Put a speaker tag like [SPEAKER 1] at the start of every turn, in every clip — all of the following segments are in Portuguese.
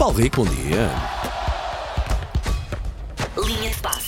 [SPEAKER 1] Paulo Rico, bom dia.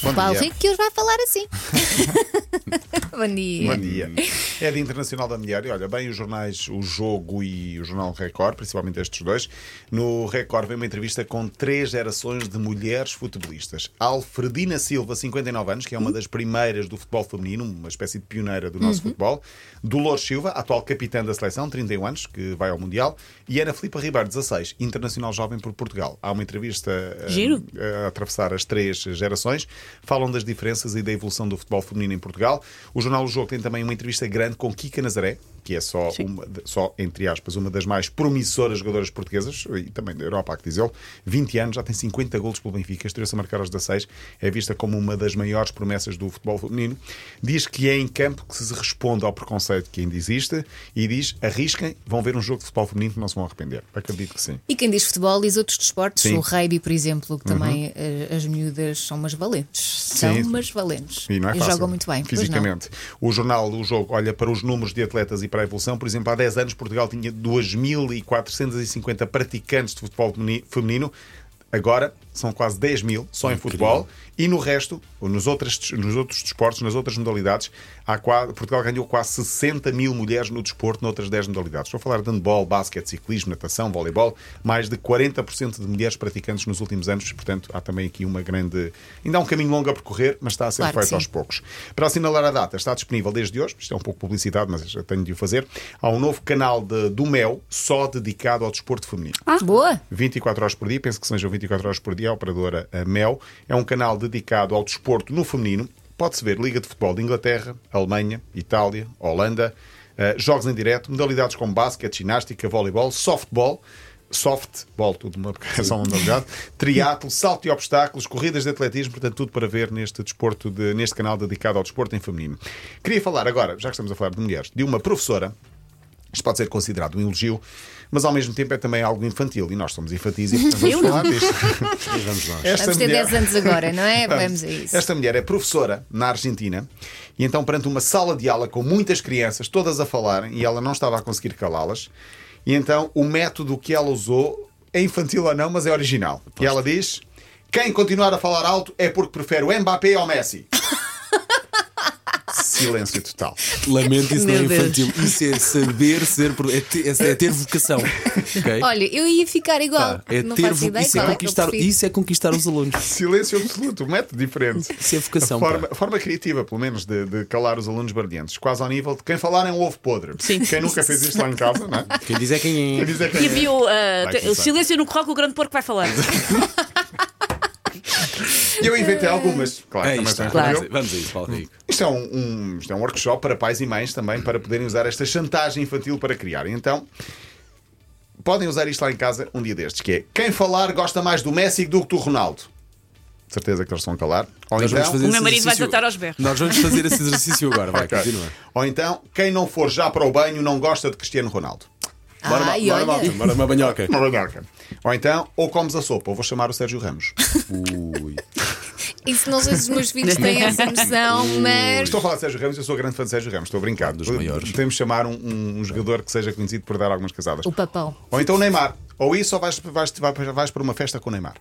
[SPEAKER 2] De.
[SPEAKER 3] Bom
[SPEAKER 4] Paulo
[SPEAKER 3] dia.
[SPEAKER 4] Rico que hoje vai falar assim. Bom dia.
[SPEAKER 3] Bom dia. É Dia Internacional da Mulher e olha, bem os jornais O Jogo e o Jornal Record, principalmente estes dois. No Record vem uma entrevista com três gerações de mulheres futebolistas. Alfredina Silva, 59 anos, que é uma das primeiras do futebol feminino, uma espécie de pioneira do nosso futebol. Dolores Silva, atual capitã da seleção, 31 anos, que vai ao Mundial. E Ana Filipa Ribeiro, 16, internacional jovem por Portugal. Há uma entrevista eh,
[SPEAKER 2] Giro.
[SPEAKER 3] a atravessar as três gerações, falam das diferenças e da evolução do futebol feminino em Portugal. O Jornal O Jogo tem também uma entrevista grande com Kika Nazaré, que é só, uma, só entre aspas, uma das mais promissoras jogadoras portuguesas e também da Europa, há que dizê-lo. 20 anos, já tem 50 golos pelo Benfica, estreou-se a marcar aos 16, é vista como uma das maiores promessas do futebol feminino. Diz que é em campo que se responde ao preconceito que ainda existe e diz: arrisquem, vão ver um jogo de futebol feminino que não se vão arrepender. Acredito que sim.
[SPEAKER 4] E quem diz futebol diz outros desportos,
[SPEAKER 3] Sim. Uhum.
[SPEAKER 4] o rugby, por exemplo, que também eh, as miúdas são umas valentes. São
[SPEAKER 3] Sim.
[SPEAKER 4] umas valentes.
[SPEAKER 3] E não é fácil.
[SPEAKER 4] jogam muito bem.
[SPEAKER 3] Fisicamente. O jornal do jogo olha para os números de atletas e para a evolução. Por exemplo, há 10 anos Portugal tinha 2.450 praticantes de futebol femini- feminino. Agora são quase 10 mil só em futebol. E no resto, ou nos, outros, nos outros desportos, nas outras modalidades, há quase, Portugal ganhou quase 60 mil mulheres no desporto, noutras 10 modalidades. Estou a falar de handball, basquete, ciclismo, natação, voleibol. Mais de 40% de mulheres praticantes nos últimos anos. Portanto, há também aqui uma grande. Ainda há um caminho longo a percorrer, mas está a ser
[SPEAKER 4] Claro
[SPEAKER 3] feito aos poucos. Para assinalar a data, está disponível desde hoje, isto é um pouco publicidade, mas já tenho de o fazer. Há um novo canal de- do Mel só dedicado ao desporto feminino.
[SPEAKER 4] Boa.
[SPEAKER 3] 24 horas por dia, penso que sejam 24 horas por dia, a operadora Mel. É um canal dedicado ao desporto no feminino. Pode-se ver Liga de Futebol de Inglaterra, Alemanha, Itália, Holanda, eh, jogos em direto, modalidades como basquete, ginástica, voleibol, softball. Softball, tudo uma só uma modalidade, triatlo, salto e obstáculos, corridas de atletismo, portanto, tudo para ver neste desporto, de- neste canal dedicado ao desporto em feminino. Queria falar agora, já que estamos a falar de mulheres, de uma professora isto pode ser considerado um elogio, mas ao mesmo tempo é também algo infantil e nós somos infantis e portanto vamos falar disto.
[SPEAKER 1] Vamos nós.
[SPEAKER 3] Esta
[SPEAKER 4] Vamos ter
[SPEAKER 3] mulher-
[SPEAKER 4] 10 anos agora, não é? Vamos a isso.
[SPEAKER 3] Esta mulher é professora na Argentina e então, perante uma sala de aula com muitas crianças, todas a falarem, e ela não estava a conseguir calá-las, e então o método que ela usou é infantil ou não, mas é original. E ela diz: quem continuar a falar alto é porque prefere o Mbappé ao Messi. Silêncio total.
[SPEAKER 1] Lamento, isso não é
[SPEAKER 4] Deus.
[SPEAKER 1] infantil. Isso é saber ser. pro- É ter, é ter vocação. ok?
[SPEAKER 4] Olha, eu ia ficar igual.
[SPEAKER 1] Tá, é
[SPEAKER 4] não
[SPEAKER 1] ter
[SPEAKER 4] faço
[SPEAKER 1] vo-
[SPEAKER 4] ideia
[SPEAKER 1] isso, é
[SPEAKER 4] qual é que eu
[SPEAKER 1] conquistar,
[SPEAKER 4] prefiro.
[SPEAKER 1] isso é conquistar os alunos.
[SPEAKER 3] Silêncio absoluto, um método diferente.
[SPEAKER 1] Isso é vocação.
[SPEAKER 3] A forma, forma criativa, pelo menos, de, de calar os alunos barulhentos. Quase ao nível de quem falar em um ovo podre. Quem nunca fez isto lá em casa, não é?
[SPEAKER 1] Quem diz é quem
[SPEAKER 3] Quem
[SPEAKER 1] é.
[SPEAKER 3] diz é
[SPEAKER 2] E
[SPEAKER 3] quem
[SPEAKER 2] havia
[SPEAKER 3] é.
[SPEAKER 2] o, uh,
[SPEAKER 3] Vai
[SPEAKER 2] te- o
[SPEAKER 3] começar.
[SPEAKER 2] silêncio no corral que o grande porco vai falar.
[SPEAKER 3] E eu inventei algumas. Claro,
[SPEAKER 1] É
[SPEAKER 3] também
[SPEAKER 1] isto,
[SPEAKER 3] são
[SPEAKER 1] vamos, a- vamos a isso, Paulo Rico.
[SPEAKER 3] Isto é um, um- isto é um workshop para pais e mães também, para poderem usar esta chantagem infantil para criar. Então, podem usar isto lá em casa um dia destes, que é quem falar gosta mais do Messi do que do Ronaldo. De certeza que eles estão a calar. Ou
[SPEAKER 1] Nós
[SPEAKER 3] então,
[SPEAKER 1] fazer
[SPEAKER 2] O meu marido vai
[SPEAKER 1] exercício-
[SPEAKER 2] tratar aos berros.
[SPEAKER 1] Nós vamos fazer esse exercício agora. Vai,
[SPEAKER 3] Ok.
[SPEAKER 1] continua.
[SPEAKER 3] ou então, quem não for já para o banho não gosta de Cristiano Ronaldo.
[SPEAKER 1] Bora,
[SPEAKER 4] Ai,
[SPEAKER 1] bora,
[SPEAKER 4] olha.
[SPEAKER 1] malta, bora uma banhoca.
[SPEAKER 3] Uma banhoca. Ou então, ou comes a sopa, ou vou chamar o Sérgio Ramos.
[SPEAKER 1] Ui.
[SPEAKER 4] Isso não sei se os meus filhos têm essa noção, mas.
[SPEAKER 3] Estou a falar de Sérgio Ramos, eu sou grande fã de Sérgio Ramos, estou a brincar.
[SPEAKER 1] dos maiores.
[SPEAKER 3] Podemos chamar um, um- um jogador que seja conhecido por dar algumas casadas.
[SPEAKER 4] O papão.
[SPEAKER 3] Ou então o Neymar. Ou isso, ou vais, vais, vais, vais para uma festa com o Neymar.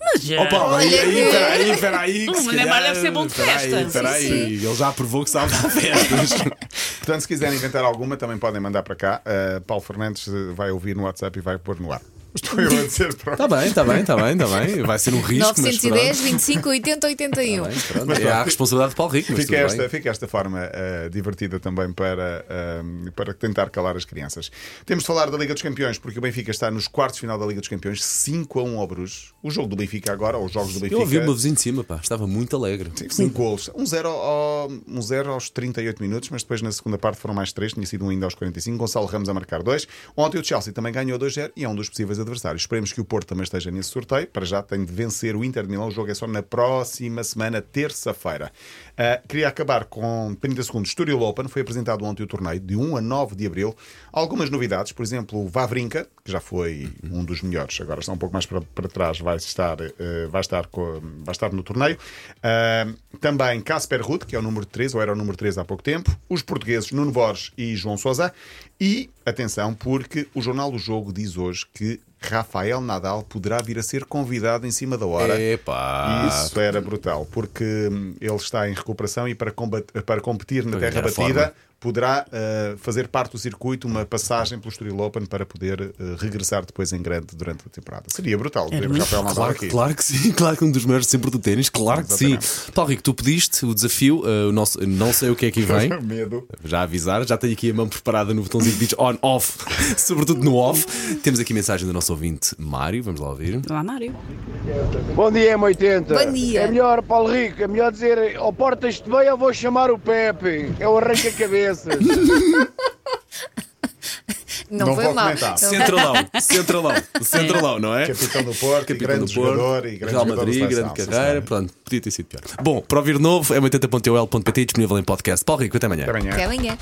[SPEAKER 2] Mas,
[SPEAKER 1] Oh, Paulo, aí, aí, peraí, espera aí. que
[SPEAKER 2] O Neymar
[SPEAKER 1] calhar-
[SPEAKER 2] deve ser bom de
[SPEAKER 1] espera
[SPEAKER 2] festa.
[SPEAKER 1] aí, espera aí.
[SPEAKER 4] Sim,
[SPEAKER 1] Ele já provou que sabe dar festas.
[SPEAKER 3] Portanto, se quiserem inventar alguma, também podem mandar para cá. Uh, Paulo Fernandes uh, vai ouvir no WhatsApp e vai pôr no ar. Estou eu a dizer para
[SPEAKER 1] Está bem, está bem, está bem, está bem. Vai ser um risco, mas
[SPEAKER 4] 910,
[SPEAKER 1] pronto.
[SPEAKER 4] 25, 80, 81.
[SPEAKER 1] Tá bem, pronto. É a responsabilidade de Paulo Rico, mas
[SPEAKER 3] Fica
[SPEAKER 1] tudo
[SPEAKER 3] esta,
[SPEAKER 1] bem.
[SPEAKER 3] fica esta forma uh, divertida também para, um, para tentar calar as crianças. Temos de falar da Liga dos Campeões, porque o Benfica está nos quartos de final da Liga dos Campeões, 5 a 1 ao Bruges. O jogo do Benfica agora, ou os jogos do Benfica.
[SPEAKER 1] Eu ouvi o meu vizinho de cima, pá, estava muito alegre.
[SPEAKER 3] 5 gols. 1 0 ao, um zero aos 38 minutos, mas depois na segunda parte foram mais 3, tinha sido um ainda aos 45. Gonçalo Ramos a marcar 2. Ontem o Chelsea também ganhou 2-0 e é um dos possíveis adversários. Esperemos que o Porto também esteja nesse sorteio. Para já tem de vencer o Inter de Milão. O jogo é só na próxima semana, terça-feira. Ah, queria acabar com 30 segundos. Estoril Open foi apresentado ontem o torneio de 1 a 9 de abril. Algumas novidades, por exemplo, o Vavrinka, que já foi um dos melhores, agora está um pouco mais para, para trás, vai estar, eh, vai, estar co- vai estar no torneio. Ah, também Casper Ruud, que é o número 3, ou era o número 3 há pouco tempo. Os portugueses Nuno Borges e João Sousa. E, atenção, porque o Jornal do Jogo diz hoje que Rafael Nadal poderá vir a ser convidado em cima da hora.
[SPEAKER 1] Epá.
[SPEAKER 3] Isso era brutal, porque hum, ele está em recuperação e para, para competir na terra batida
[SPEAKER 1] forma.
[SPEAKER 3] Poderá uh, fazer parte do circuito uma passagem pelo Estoril Open para poder uh, regressar depois em grande durante a temporada. Seria brutal ver
[SPEAKER 2] muito-
[SPEAKER 3] Rafael Nadal
[SPEAKER 1] Claro,
[SPEAKER 3] aqui.
[SPEAKER 1] claro que sim, claro que um dos maiores sempre do ténis, claro que sim. Paulo Rico, tu pediste o desafio, eh, o nosso, não sei o que é que vem.
[SPEAKER 3] Medo.
[SPEAKER 1] Já a avisar, já tenho aqui a mão preparada no botãozinho que diz on, off, sobretudo no off. Temos aqui mensagem do nosso ouvinte Mário, vamos lá ouvir.
[SPEAKER 2] Olá, Mário.
[SPEAKER 5] Bom dia, M80.
[SPEAKER 4] Bom dia.
[SPEAKER 5] É melhor, Paulo Rico, é melhor dizer ao portas-te bem, eu vou chamar o Pepe. É o
[SPEAKER 4] Não,
[SPEAKER 3] Não
[SPEAKER 4] foi
[SPEAKER 3] vou
[SPEAKER 4] mal.
[SPEAKER 3] comentar.
[SPEAKER 1] Centralão, centralão, centralão, não é?
[SPEAKER 3] Capitão do Porto,
[SPEAKER 1] Capitão
[SPEAKER 3] grande
[SPEAKER 1] do Porto,
[SPEAKER 3] jogador e grande
[SPEAKER 1] Real Madrid,
[SPEAKER 3] seleção,
[SPEAKER 1] grande carreira, pronto, podia ter sido pior. Bom, para ouvir novo, é 80.ol.pt disponível em podcast. Paulo Rico, até amanhã.
[SPEAKER 3] Até amanhã.
[SPEAKER 4] Até amanhã.